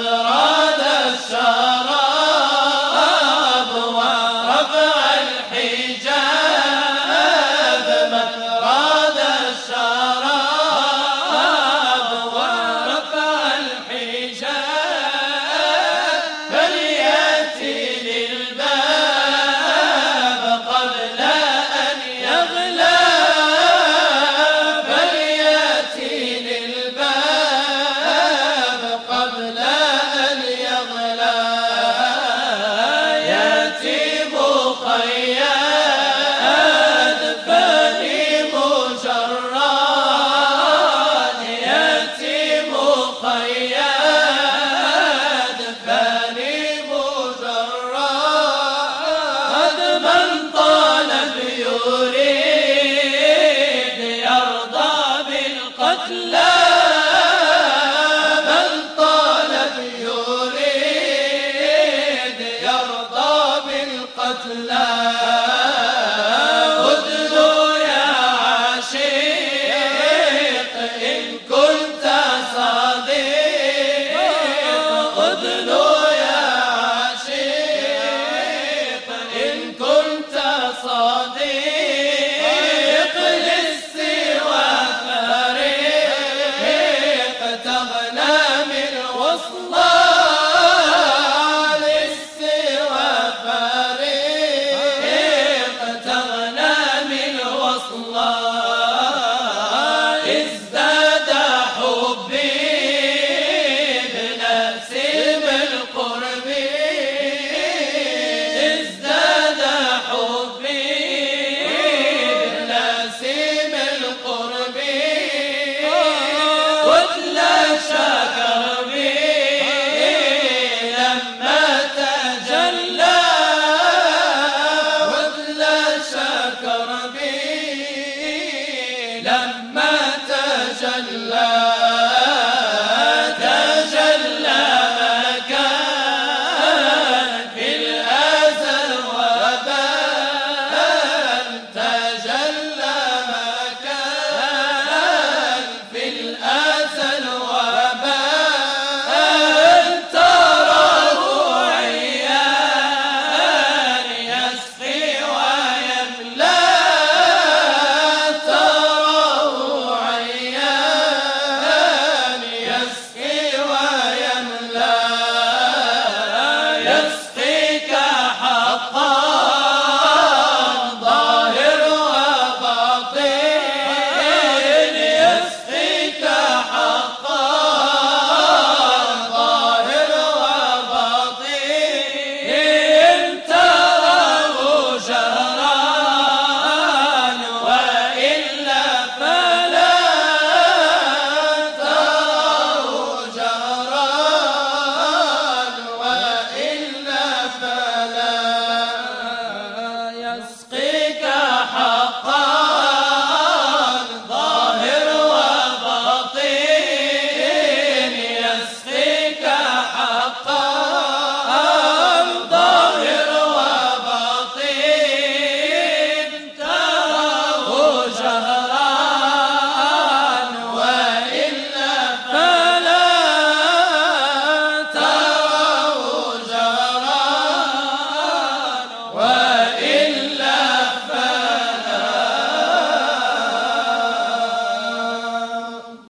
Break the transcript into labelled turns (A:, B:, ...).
A: قد love. Love. London.